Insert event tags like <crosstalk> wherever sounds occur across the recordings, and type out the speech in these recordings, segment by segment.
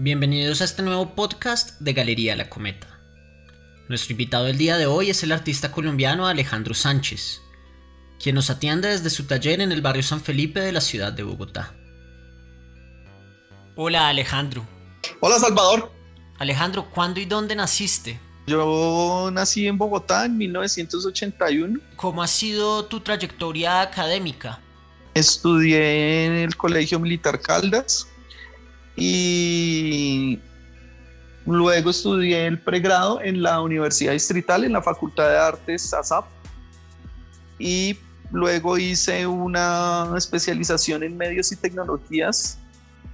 Bienvenidos a este nuevo podcast de Galería La Cometa. Nuestro invitado del día de hoy es el artista colombiano Alejandro Sánchez, quien nos atiende desde su taller en el barrio San Felipe de la ciudad de Bogotá. Hola Alejandro. Hola Salvador. Alejandro, ¿cuándo y dónde naciste? Yo nací en Bogotá en 1981. ¿Cómo ha sido tu trayectoria académica? Estudié en el Colegio Militar Caldas y luego estudié el pregrado en la Universidad Distrital, en la Facultad de Artes ASAP. Y luego hice una especialización en medios y tecnologías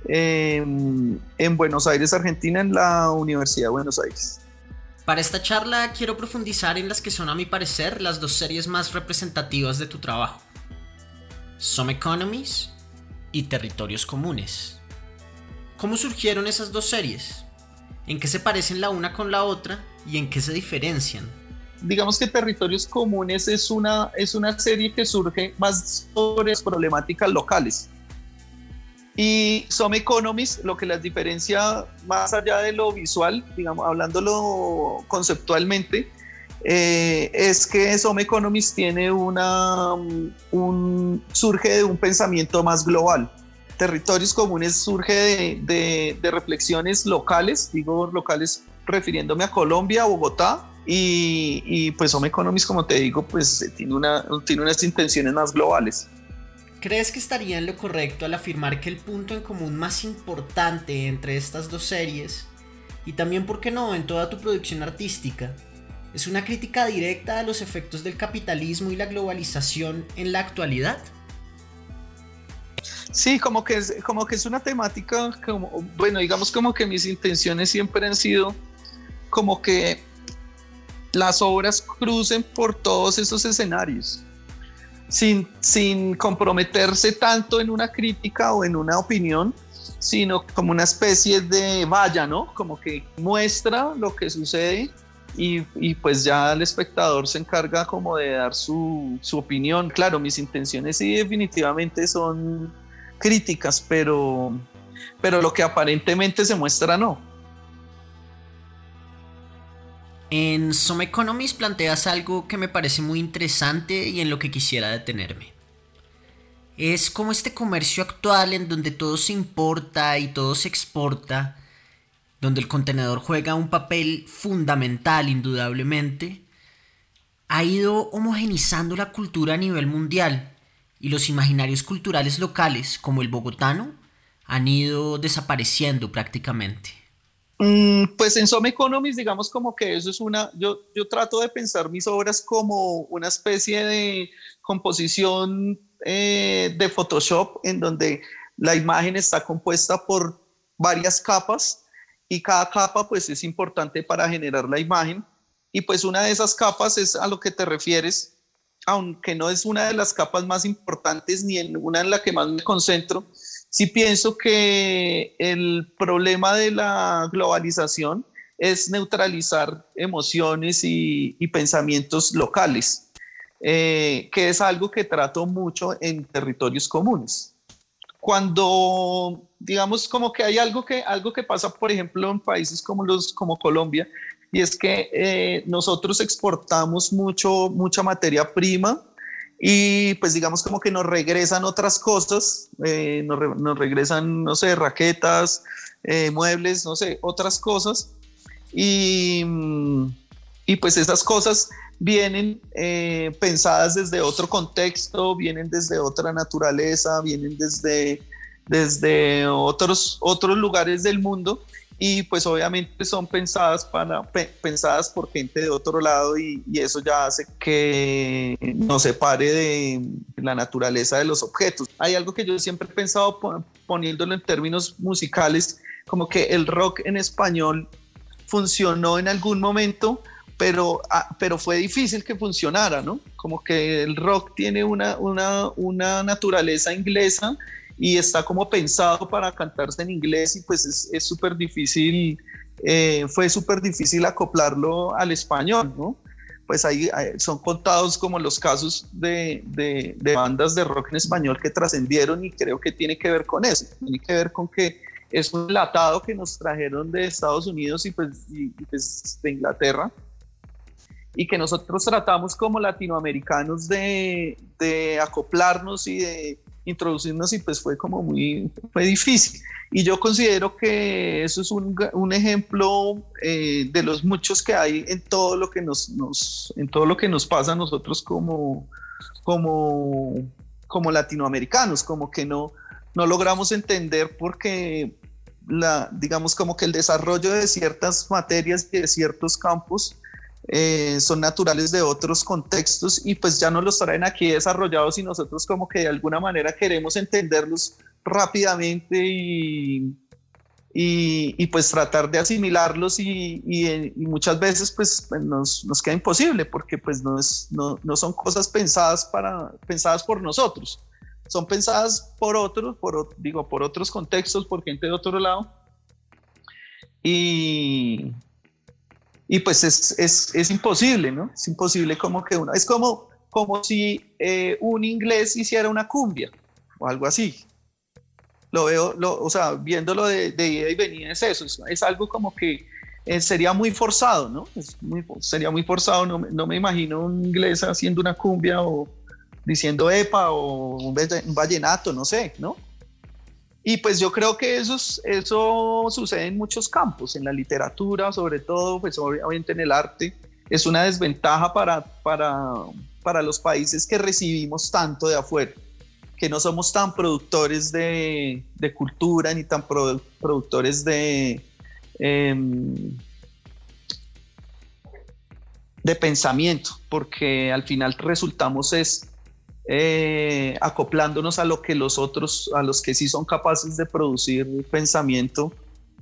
en, en Buenos Aires, Argentina, en la Universidad de Buenos Aires. Para esta charla quiero profundizar en las que son a mi parecer las dos series más representativas de tu trabajo. Some Economies y Territorios Comunes. ¿Cómo surgieron esas dos series? ¿En qué se parecen la una con la otra y en qué se diferencian? Digamos que Territorios Comunes es una, es una serie que surge más sobre problemáticas locales. Y Some Economies, lo que las diferencia más allá de lo visual, digamos, hablándolo conceptualmente, eh, es que Some Economics tiene una, un, surge de un pensamiento más global. Territorios comunes surge de, reflexiones locales, digo locales refiriéndome a Colombia, Bogotá, y, pues Home Economics, como te digo, pues tiene, una, tiene unas intenciones más globales. ¿Crees que estaría en lo correcto al afirmar que el punto en común más importante entre estas dos series, y también, por qué no, en toda tu producción artística, ¿Es una crítica directa a los efectos del capitalismo y la globalización en la actualidad? Sí, como que es, como que es una temática, como, bueno, digamos como que mis intenciones siempre han sido como que las obras crucen por todos esos escenarios, sin, sin comprometerse tanto en una crítica o en una opinión, sino como una especie de valla, ¿no? Como que muestra lo que sucede y, pues ya el espectador se encarga como de dar su, su, opinión. Claro, mis intenciones sí definitivamente son críticas, pero, pero lo que aparentemente se muestra no. En Some Economies planteas algo que me parece muy interesante y en lo que quisiera detenerme. Es como este comercio actual en donde todo se importa y todo se exporta donde el contenedor juega un papel fundamental indudablemente, ha ido homogenizando la cultura a nivel mundial y los imaginarios culturales locales, como el bogotano, han ido desapareciendo prácticamente. Mm, pues en Some Economies, digamos como que eso es una, yo, yo trato de pensar mis obras como una especie de composición eh, de Photoshop en donde la imagen está compuesta por varias capas y cada capa pues es importante para generar la imagen y pues una de esas capas es a lo que te refieres, aunque no es una de las capas más importantes ni en una en la que más me concentro, sí pienso que el problema de la globalización es neutralizar emociones y, pensamientos locales, eh, que es algo que trato mucho en territorios comunes. Cuando digamos como que hay algo que algo que pasa por ejemplo en países como los como Colombia y es que eh, nosotros exportamos mucho mucha materia prima y pues digamos como que nos regresan otras cosas eh, nos, regresan no sé raquetas eh, muebles no sé otras cosas. Y, y pues esas cosas vienen eh, pensadas desde otro contexto, vienen desde otra naturaleza, vienen desde, desde otros, otros lugares del mundo y pues obviamente son pensadas, para, pensadas por gente de otro lado y, eso ya hace que nos separe de la naturaleza de los objetos. Hay algo que yo siempre he pensado poniéndolo en términos musicales, como que el rock en español funcionó en algún momento, pero, ah, pero fue difícil que funcionara, ¿no? Como que el rock tiene una, una, una naturaleza inglesa y está como pensado para cantarse en inglés y pues es súper difícil, eh, fue súper difícil acoplarlo al español, ¿no? Pues ahí son contados como los casos de, de, de bandas de rock en español que trascendieron y creo que tiene que ver con eso, tiene que ver con que es un latado que nos trajeron de Estados Unidos y pues, pues, de Inglaterra y que nosotros tratamos como latinoamericanos de, de, acoplarnos y de introducirnos y pues fue como muy fue difícil. Y yo considero que eso es un, un ejemplo eh, de los muchos que hay en todo lo que nos, nos, en todo lo que nos pasa a nosotros como como como latinoamericanos como que no no logramos entender porque la, digamos como que el desarrollo de ciertas materias y de ciertos campos eh, son naturales de otros contextos y pues ya no los traen aquí desarrollados y nosotros como que de alguna manera queremos entenderlos rápidamente y, y, pues tratar de asimilarlos y, y, muchas veces pues nos, nos, queda imposible porque pues no, es, no, no, son cosas pensadas, para, pensadas por nosotros son pensadas por otros, por, digo, por otros contextos, por gente de otro lado. Y, y pues es, es, es, imposible, ¿no? Es imposible como que uno, es como, como si eh, un inglés hiciera una cumbia o algo así. Lo veo, lo, o sea, viéndolo de, de, ida y venida es eso, es, algo como que eh, sería muy forzado, ¿no? Es muy, sería muy forzado, no, no me imagino un inglés haciendo una cumbia o, diciendo EPA o un vallenato, no sé, ¿no? Y pues yo creo que eso, eso sucede en muchos campos, en la literatura, sobre todo, pues obviamente en el arte. Es una desventaja para, para, para los países que recibimos tanto de afuera, que no somos tan productores de, de cultura ni tan productores de, em, de pensamiento, porque al final resultamos es eh, acoplándonos a lo que los otros, a los que sí son capaces de producir pensamiento,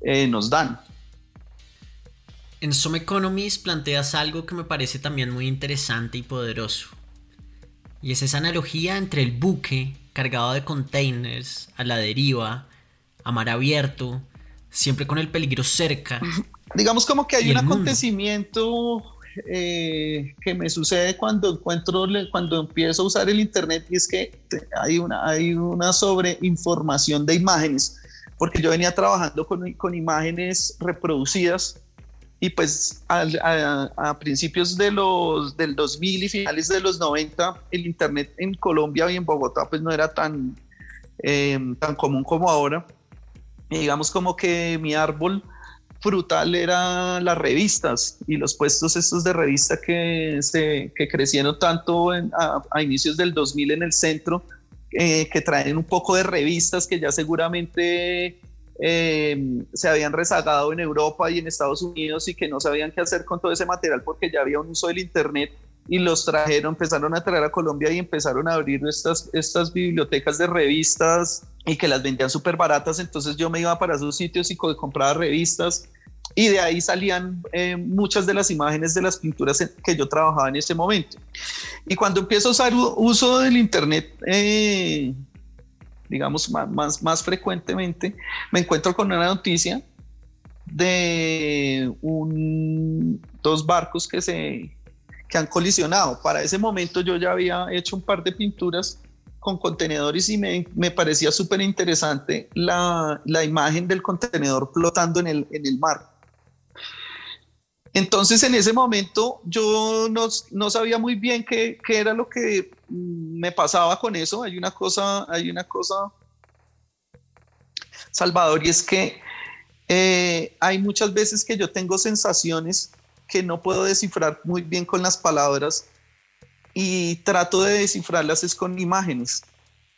eh, nos dan. En Some Economies planteas algo que me parece también muy interesante y poderoso. Y es esa analogía entre el buque cargado de containers a la deriva, a mar abierto, siempre con el peligro cerca. Digamos como que hay un acontecimiento eh, que me sucede cuando encuentro, cuando empiezo a usar el Internet y es que hay una, hay una sobreinformación de imágenes, porque yo venía trabajando con, con imágenes reproducidas y pues a, principios de los, del 2000 y finales de los 90 el Internet en Colombia y en Bogotá pues no era tan, eh, tan común como ahora. Y digamos como que mi árbol brutal eran las revistas y los puestos estos de revista que, se, que crecieron tanto a, inicios del 2000 en el centro, eh, que traen un poco de revistas que ya seguramente eh, se habían rezagado en Europa y en Estados Unidos y que no sabían qué hacer con todo ese material porque ya había un uso del Internet y los trajeron, empezaron a traer a Colombia y empezaron a abrir estas, estas bibliotecas de revistas y que las vendían súper baratas, entonces yo me iba para esos sitios y compraba revistas y de ahí salían eh, muchas de las imágenes de las pinturas que yo trabajaba en ese momento. Y cuando empiezo a usar uso del Internet, eh, digamos, más, más, frecuentemente, me encuentro con una noticia de un, dos barcos que se que han colisionado. Para ese momento yo ya había hecho un par de pinturas con contenedores y me, me parecía súper interesante la, la, imagen del contenedor flotando en el, en el mar. Entonces en ese momento yo no, no sabía muy bien qué, qué, era lo que me pasaba con eso. Hay una cosa, hay una cosa, Salvador, y es que eh, hay muchas veces que yo tengo sensaciones que no puedo descifrar muy bien con las palabras y trato de descifrarlas es con imágenes.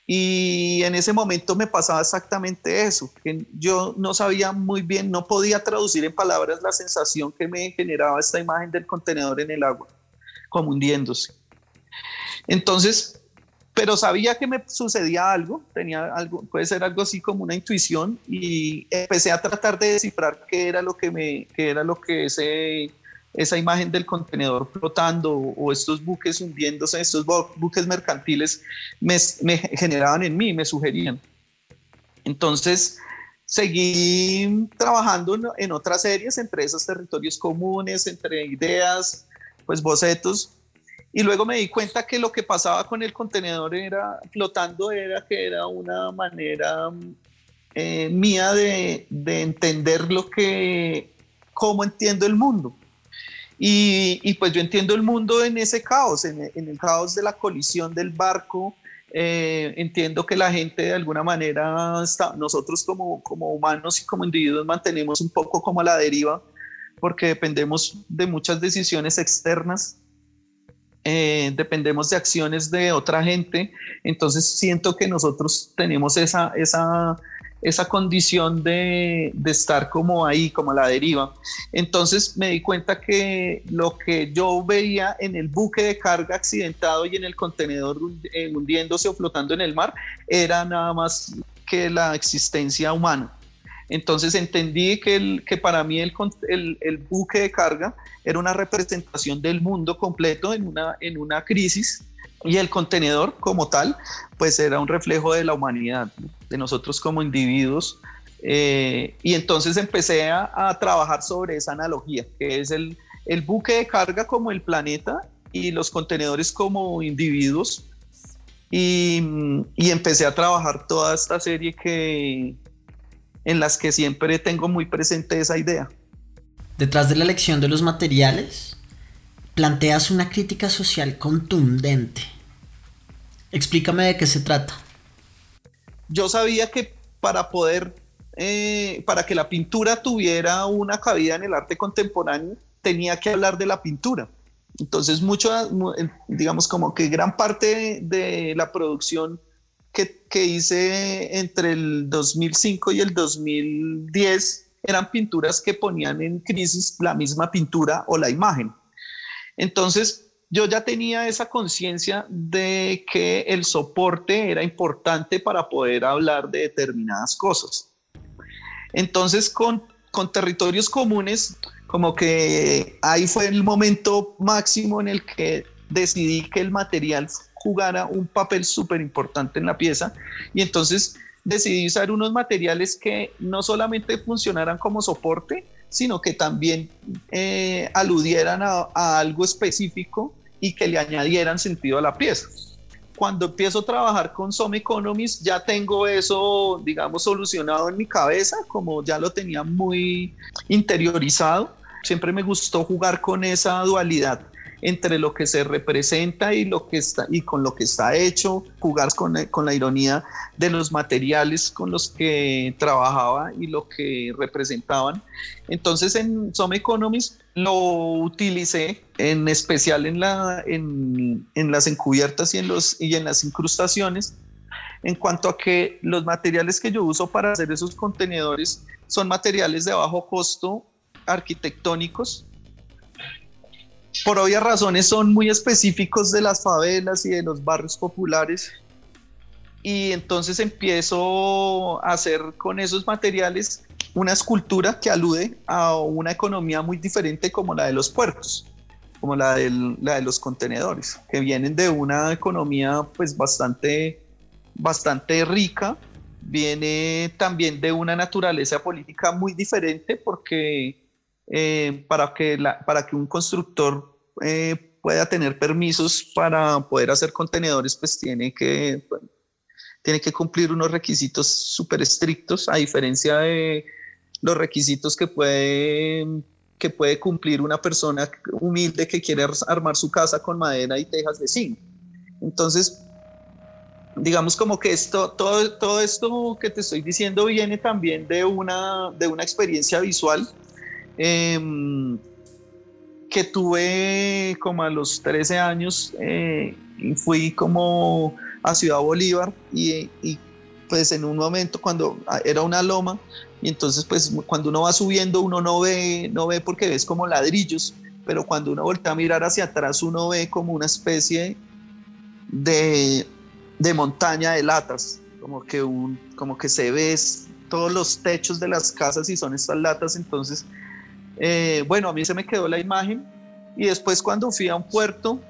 Y en ese momento me pasaba exactamente eso, que yo no sabía muy bien, no podía traducir en palabras la sensación que me generaba esta imagen del contenedor en el agua, como hundiéndose. Entonces, pero sabía que me sucedía algo, tenía algo, puede ser algo así como una intuición y empecé a tratar de descifrar qué era lo que me, qué era lo que ese esa imagen del contenedor flotando o estos buques hundiéndose, estos buques mercantiles me, generaban en mí, me sugerían. Entonces, seguí trabajando en otras series, entre esos territorios comunes, entre ideas, pues bocetos, y luego me di cuenta que lo que pasaba con el contenedor era flotando, era que era una manera eh, mía de, entender lo que, cómo entiendo el mundo. Y, pues yo entiendo el mundo en ese caos, en, el caos de la colisión del barco. Eh, entiendo que la gente de alguna manera, está, nosotros como, como humanos y como individuos mantenemos un poco como la deriva porque dependemos de muchas decisiones externas eh, dependemos de acciones de otra gente, entonces siento que nosotros tenemos esa, esa, esa condición de, de, estar como ahí, como a la deriva. Entonces me di cuenta que lo que yo veía en el buque de carga accidentado y en el contenedor eh, hundiéndose o flotando en el mar era nada más que la existencia humana. Entonces entendí que, el, que para mí el, el, buque de carga era una representación del mundo completo en una, en una crisis y el contenedor como tal, pues era un reflejo de la humanidad, de nosotros como individuos. Eh, y entonces empecé a, trabajar sobre esa analogía, que es el, el buque de carga como el planeta y los contenedores como individuos. Y, y empecé a trabajar toda esta serie que, en las que siempre tengo muy presente esa idea. Detrás de la elección de los materiales, planteas una crítica social contundente. Explícame de qué se trata. Yo sabía que para poder, eh, para que la pintura tuviera una cabida en el arte contemporáneo, tenía que hablar de la pintura. Entonces, mucho, digamos como que gran parte de la producción que, hice entre el 2005 y el 2010 eran pinturas que ponían en crisis la misma pintura o la imagen. Entonces, yo ya tenía esa conciencia de que el soporte era importante para poder hablar de determinadas cosas. Entonces, con, con territorios comunes, como que ahí fue el momento máximo en el que decidí que el material jugara un papel súper importante en la pieza y entonces decidí usar unos materiales que no solamente funcionaran como soporte, sino que también eh, aludieran a, algo específico y que le añadieran sentido a la pieza. Cuando empiezo a trabajar con Some Economies ya tengo eso, digamos, solucionado en mi cabeza, como ya lo tenía muy interiorizado. Siempre me gustó jugar con esa dualidad entre lo que se representa y, lo que está, y con lo que está hecho, jugar con, con la ironía de los materiales con los que trabajaba y lo que representaban. Entonces en Some Economies lo utilicé en especial en, la, en, en las encubiertas y en, los, y en las incrustaciones en cuanto a que los materiales que yo uso para hacer esos contenedores son materiales de bajo costo arquitectónicos por obvias razones son muy específicos de las favelas y de los barrios populares. Y entonces empiezo a hacer con esos materiales una escultura que alude a una economía muy diferente como la de los puertos, como la, la de los contenedores, que vienen de una economía pues bastante, bastante rica, viene también de una naturaleza política muy diferente porque eh, para, que para que un constructor eh, pueda tener permisos para poder hacer contenedores, pues tiene que, tiene que cumplir unos requisitos súper estrictos, a diferencia de los requisitos que puede, que puede cumplir una persona humilde que quiere armar su casa con madera y tejas de zinc. Entonces, digamos como que esto, todo, todo esto que te estoy diciendo viene también de una, de una experiencia visual Em, que tuve como a los 13 años eh, y fui como a Ciudad Bolívar y, pues en un momento cuando era una loma y entonces pues cuando uno va subiendo uno no ve, no ve porque ves como ladrillos, pero cuando uno voltea a mirar hacia atrás uno ve como una especie de, de montaña de latas, como que, un, como que se ve todos los techos de las casas y son estas latas, entonces eh, bueno, a mí se me quedó la imagen. Y después cuando fui a un puerto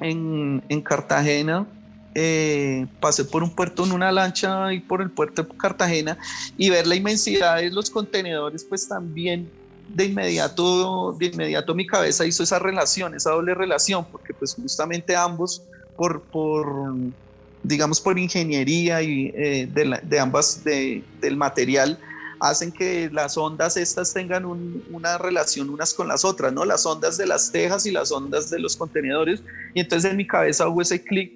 en, Cartagena, eh, pasé por un puerto en una lancha y por el puerto de Cartagena y ver la inmensidad de los contenedores, pues también de inmediato, de inmediato mi cabeza hizo esa relación, esa doble relación, porque pues justamente ambos por, por, digamos por ingeniería y eh, de, ambas del material hacen que las ondas estas tengan una relación unas con las otras, ¿no? Las ondas de las tejas y las ondas de los contenedores. Y entonces en mi cabeza hubo ese clic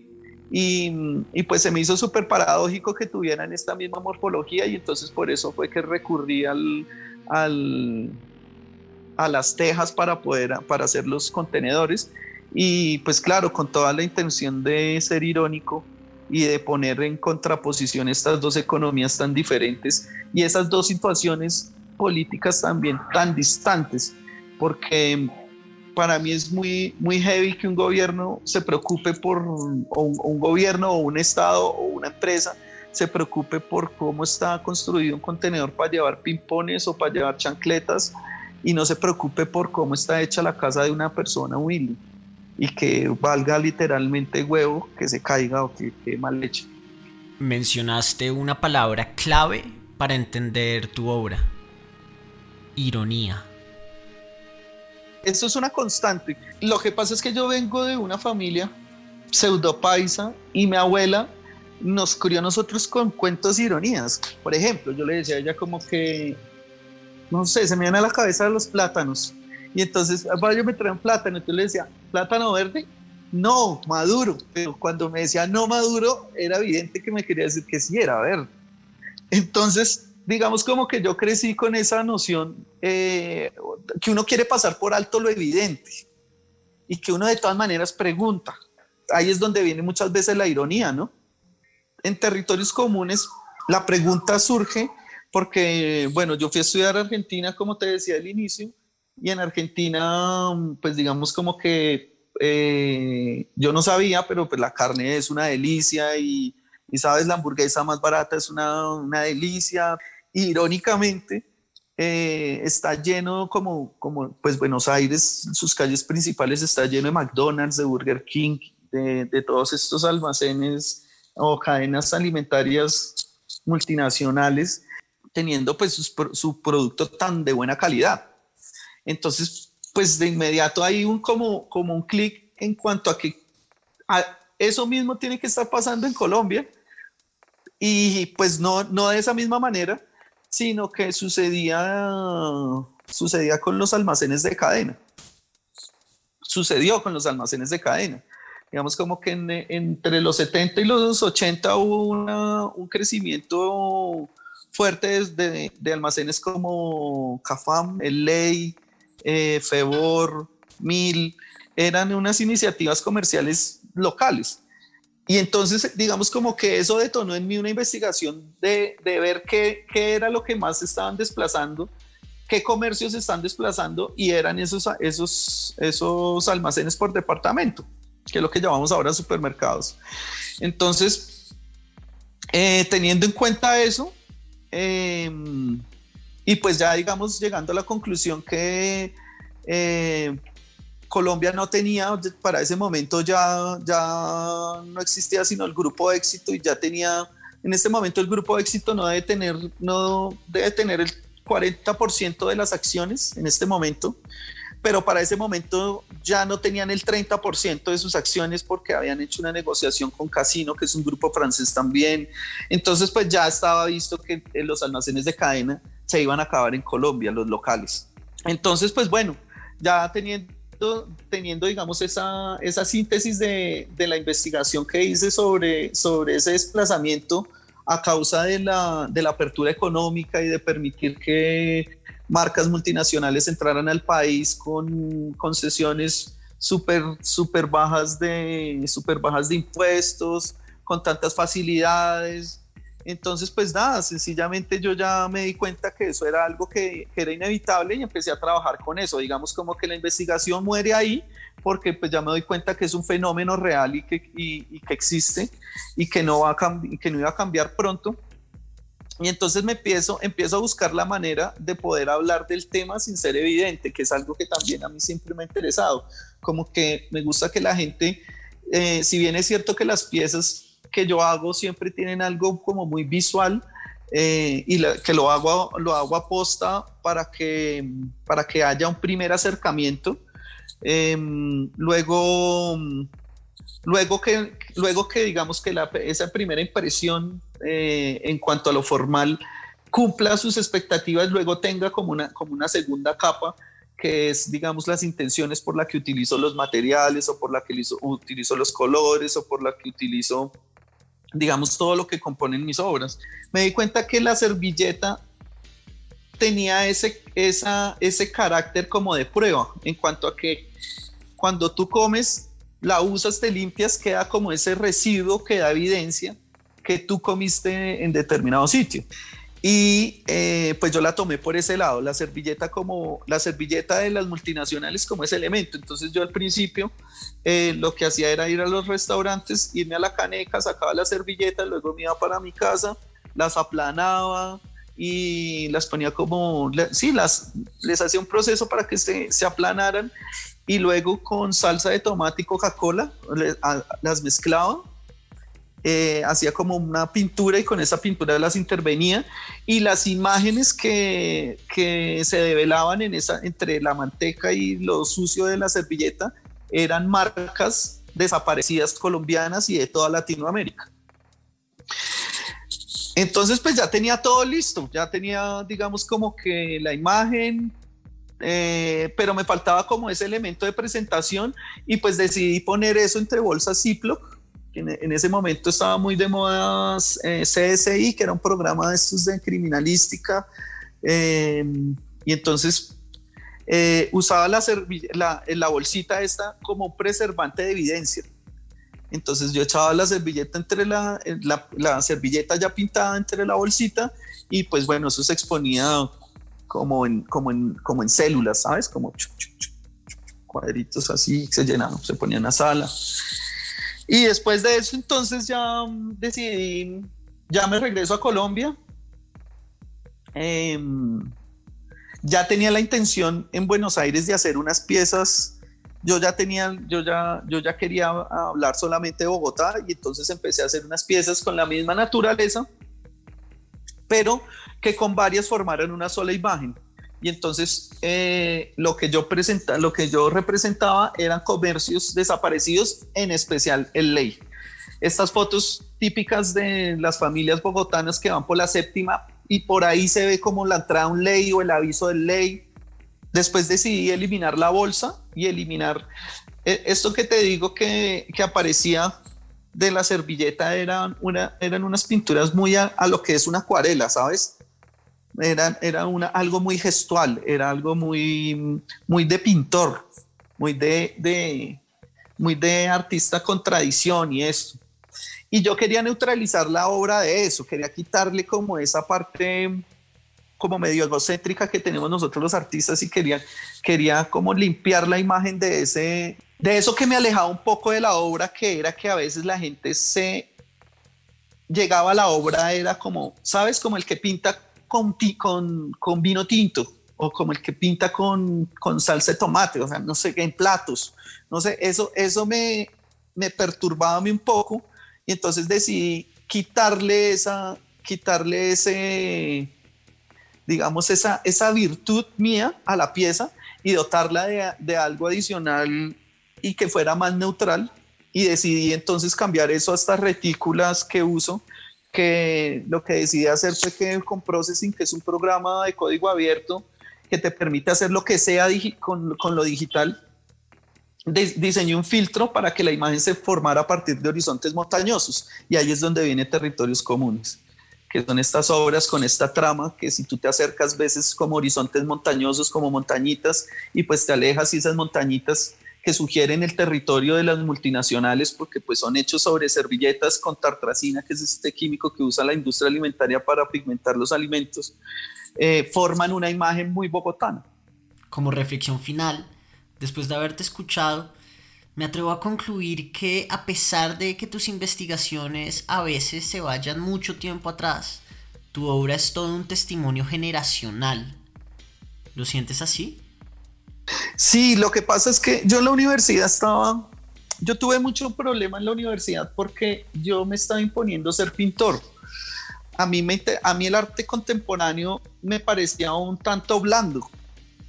y, pues se me hizo súper paradójico que tuvieran esta misma morfología y entonces por eso fue que recurrí al, al, a las tejas para poder para hacer los contenedores y pues claro, con toda la intención de ser irónico y de poner en contraposición estas dos economías tan diferentes y esas dos situaciones políticas también tan distantes, porque para mí es muy, muy heavy que un gobierno se preocupe por, un, un gobierno o un estado o una empresa se preocupe por cómo está construido un contenedor para llevar pimpones o para llevar chancletas y no se preocupe por cómo está hecha la casa de una persona humilde y que valga literalmente huevo que se caiga o que quede mal hecho. Mencionaste una palabra clave para entender tu obra. Ironía. Esto es una constante. Lo que pasa es que yo vengo de una familia pseudo paisa y mi abuela nos crió a nosotros con cuentos e ironías. Por ejemplo, yo le decía a ella como que, no sé, se me viene a la cabeza los plátanos. Y entonces, para yo me traía un plátano, entonces le decía, ¿plátano verde? No, maduro. Pero cuando me decía no maduro, era evidente que me quería decir que sí era verde. Entonces, digamos como que yo crecí con esa noción eh, que uno quiere pasar por alto lo evidente y que uno de todas maneras pregunta. Ahí es donde viene muchas veces la ironía, ¿no? En territorios comunes la pregunta surge porque, bueno, yo fui a estudiar a Argentina, como te decía al inicio, y en Argentina, pues digamos como que eh, yo no sabía, pero pues la carne es una delicia y, y sabes, la hamburguesa más barata es una, una delicia. irónicamente, eh, está lleno como, como, pues Buenos Aires, sus calles principales está lleno de McDonald's, de Burger King, de, de todos estos almacenes o cadenas alimentarias multinacionales, teniendo pues su, su producto tan de buena calidad. Entonces, pues de inmediato hay un como, como un clic en cuanto a que eso mismo tiene que estar pasando en Colombia y pues no, no de esa misma manera, sino que sucedía, sucedía con los almacenes de cadena. Sucedió con los almacenes de cadena. Digamos como que entre los 70 y los 80 hubo un crecimiento fuerte de, de, almacenes como Cafam, El Ley, eh, Febor, Mil, eran unas iniciativas comerciales locales. Y entonces, digamos como que eso detonó en mí una investigación de, ver qué, era lo que más estaban desplazando, qué comercios están desplazando y eran esos, esos, esos almacenes por departamento, que es lo que llamamos ahora supermercados. Entonces, eh, teniendo en cuenta eso, eh, y pues ya digamos llegando a la conclusión que eh, Colombia no tenía, para ese momento ya, ya no existía sino el grupo éxito y ya tenía, en este momento el grupo éxito no debe tener, no debe tener el 40% de las acciones en este momento, pero para ese momento ya no tenían el 30% de sus acciones porque habían hecho una negociación con Casino, que es un grupo francés también. Entonces, pues ya estaba visto que los almacenes de cadena se iban a acabar en Colombia, los locales. Entonces, pues bueno, ya teniendo, teniendo digamos, esa, esa síntesis de, de, la investigación que hice sobre, sobre ese desplazamiento a causa de la, de la apertura económica y de permitir que marcas multinacionales entraran al país con concesiones súper super bajas de super bajas de impuestos, con tantas facilidades, entonces, pues nada, sencillamente yo ya me di cuenta que eso era algo que, era inevitable y empecé a trabajar con eso. Digamos como que la investigación muere ahí porque pues ya me doy cuenta que es un fenómeno real y que, que existe y que no, va a que no iba a cambiar pronto. Y entonces me empiezo, empiezo a buscar la manera de poder hablar del tema sin ser evidente, que es algo que también a mí siempre me ha interesado. Como que me gusta que la gente, eh, si bien es cierto que las piezas que yo hago siempre tienen algo como muy visual eh, y que lo hago, lo hago a posta para que, para que haya un primer acercamiento. Em, luego, luego que, luego que digamos que esa primera impresión eh, en cuanto a lo formal cumpla sus expectativas, luego tenga como una, como una segunda capa que es, digamos, las intenciones por la que utilizo los materiales o por la que utilizo los colores o por la que utilizo, digamos, todo lo que componen mis obras. Me di cuenta que la servilleta tenía ese, esa, ese carácter como de prueba en cuanto a que cuando tú comes, la usas, te limpias, queda como ese residuo que da evidencia que tú comiste en determinado sitio. Y eh, pues yo la tomé por ese lado, la servilleta como la servilleta de las multinacionales como ese elemento. Entonces yo al principio eh, lo que hacía era ir a los restaurantes, irme a la caneca, sacaba la servilleta, luego me iba para mi casa, las aplanaba y las ponía como, sí, las, les hacía un proceso para que se, se aplanaran y luego con salsa de tomate y Coca-Cola las mezclaba eh, hacía como una pintura y con esa pintura las intervenía y las imágenes que, que, se develaban en esa, entre la manteca y lo sucio de la servilleta eran marcas desaparecidas colombianas y de toda Latinoamérica. Entonces pues ya tenía todo listo, ya tenía digamos como que la imagen, eh, pero me faltaba como ese elemento de presentación y pues decidí poner eso entre bolsas Ziploc en, ese momento estaba muy de moda eh, CSI, que era un programa de estos de criminalística, eh, y entonces eh, usaba la, la, la, bolsita esta como preservante de evidencia. Entonces yo echaba la servilleta entre la, la, la, servilleta ya pintada entre la bolsita y pues bueno, eso se exponía como en, como en, como en células, ¿sabes? Como cuadritos así, se llenaban, se ponían a sala. Y después de eso, entonces ya mm, decidí, ya me regreso a Colombia. Em, ya tenía la intención en Buenos Aires de hacer unas piezas. Yo ya tenía, yo ya, yo ya quería hablar solamente de Bogotá y entonces empecé a hacer unas piezas con la misma naturaleza, pero que con varias formaran una sola imagen y entonces eh, lo, que yo presenta, lo que yo representaba eran comercios desaparecidos, en especial el ley. Estas fotos típicas de las familias bogotanas que van por la séptima y por ahí se ve como la entrada un ley o el aviso del ley. Después decidí eliminar la bolsa y eliminar eh, esto que te digo que, que aparecía de la servilleta eran, una, eran unas pinturas muy a, lo que es una acuarela, ¿sabes? Era, era una, algo muy gestual, era algo muy, muy de pintor, muy de, de, muy de artista con tradición y eso. Y yo quería neutralizar la obra de eso, quería quitarle como esa parte como medio egocéntrica que tenemos nosotros los artistas y quería, quería como limpiar la imagen de ese, de eso que me alejaba un poco de la obra, que era que a veces la gente se llegaba a la obra, era como, ¿sabes? Como el que pinta con, con, vino tinto o como el que pinta con, con salsa de tomate, o sea, no sé, en platos. No sé, eso, eso me, me perturbaba a mí un poco y entonces decidí quitarle esa, quitarle ese, digamos, esa, esa virtud mía a la pieza y dotarla de, de, algo adicional y que fuera más neutral. Y decidí entonces cambiar eso a estas retículas que uso, que lo que decidí hacer fue que con Processing, que es un programa de código abierto que te permite hacer lo que sea con, con lo digital, diseñé un filtro para que la imagen se formara a partir de horizontes montañosos. Y ahí es donde viene territorios comunes, que son estas obras con esta trama que si tú te acercas veces como horizontes montañosos, como montañitas, y pues te alejas y esas montañitas que sugieren el territorio de las multinacionales porque pues son hechos sobre servilletas con tartracina, que es este químico que usa la industria alimentaria para pigmentar los alimentos, eh, forman una imagen muy bogotana. Como reflexión final, después de haberte escuchado, me atrevo a concluir que a pesar de que tus investigaciones a veces se vayan mucho tiempo atrás, tu obra es todo un testimonio generacional. ¿Lo sientes así? Sí, lo que pasa es que yo en la universidad estaba, yo tuve mucho problema en la universidad porque yo me estaba imponiendo ser pintor. A mí, me, a mí el arte contemporáneo me parecía un tanto blando.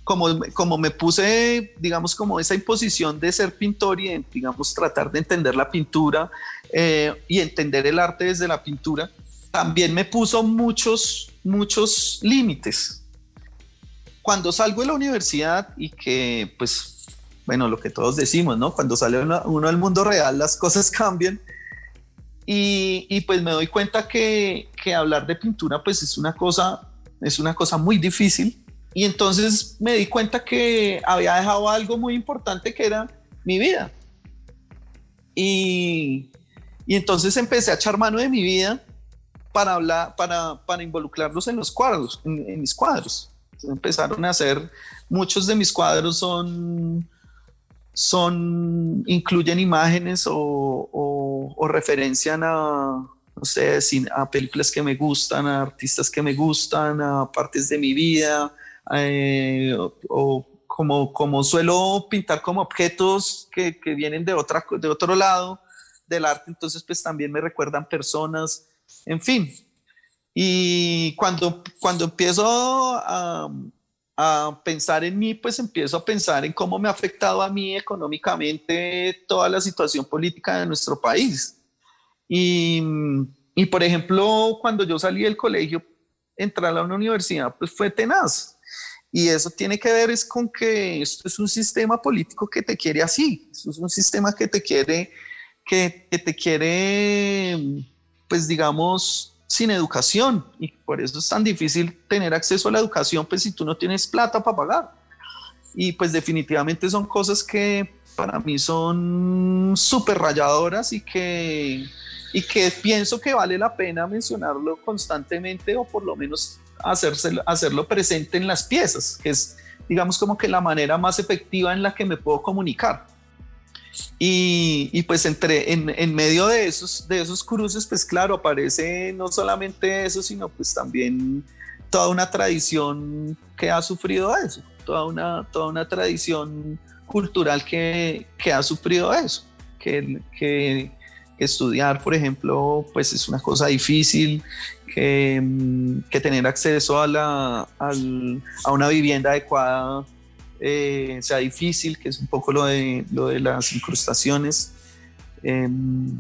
como, como me puse, digamos, como esa imposición de ser pintor y, digamos, tratar de entender la pintura eh, y entender el arte desde la pintura, también me puso muchos, muchos límites. Cuando salgo de la universidad y que, pues, bueno, lo que todos decimos, ¿no? Cuando sale uno, del mundo real, las cosas <laughs> cambian. Y, y, pues me doy cuenta que, que hablar de pintura, pues es una cosa, es una cosa muy difícil y entonces me di cuenta que había dejado algo muy importante que era mi vida. Y, y entonces empecé a echar mano de mi vida para hablar, para, para involucrarlos en los cuadros, en, mis cuadros. Empezaron a hacer, muchos de mis cuadros son, son incluyen imágenes o, o, referencian a, no sé, a películas que me gustan, a artistas que me gustan, a partes de mi vida, eh, o, como, como suelo pintar como objetos que, que, vienen de, otra, de otro lado del arte, entonces pues también me recuerdan personas, en fin. Y cuando, cuando empiezo a, a pensar en mí, pues empiezo a pensar en cómo me ha afectado a mí económicamente toda la situación política de nuestro país. Y, y por ejemplo, cuando yo salí del colegio, entrar a una universidad, pues fue tenaz y eso tiene que ver es con que esto es un sistema político que te quiere así, esto es un sistema que te quiere, que, que te quiere, pues digamos, sin educación. Y por eso es tan difícil tener acceso a la educación, pues si tú no tienes plata para pagar. Y pues definitivamente son cosas que para mí son súper rayadoras y que, y que pienso que vale la pena mencionarlo constantemente o por lo menos hacerlo presente en las piezas, que es, digamos, como que la manera más efectiva en la que me puedo comunicar. Y, y pues entre, en, en, medio de esos, de esos cruces, pues claro, aparece no solamente eso, sino pues también toda una tradición que ha sufrido eso, toda una, toda una tradición cultural que, que ha sufrido eso, que, que, estudiar, por ejemplo, pues es una cosa difícil, que, tener acceso a, la, a una vivienda adecuada eh, sea difícil, que es un poco lo de, lo de las incrustaciones. Em,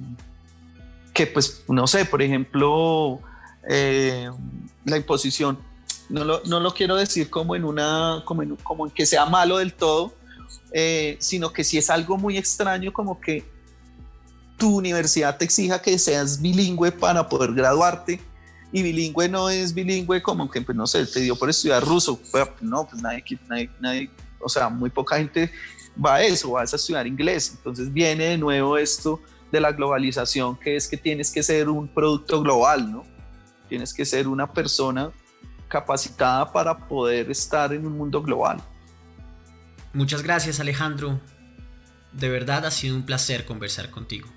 que pues, no sé, por ejemplo, eh, la imposición, no lo, no lo, quiero decir como en una, como en, como en que sea malo del todo, eh, sino que si es algo muy extraño como que tu universidad te exija que seas bilingüe para poder graduarte y bilingüe no es bilingüe como que, pues no sé, te dio por estudiar ruso. No, pues nadie, nadie, nadie, o sea, muy poca gente va a eso, va a estudiar inglés. Entonces viene de nuevo esto de la globalización, que es que tienes que ser un producto global, ¿no? Tienes que ser una persona capacitada para poder estar en un mundo global. Muchas gracias Alejandro. De verdad ha sido un placer conversar contigo.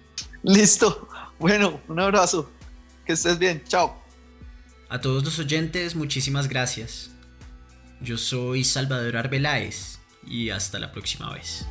Listo. Bueno, un abrazo. Que estés bien. Chao. A todos los oyentes, muchísimas gracias. Yo soy Salvador Arbeláez y hasta la próxima vez.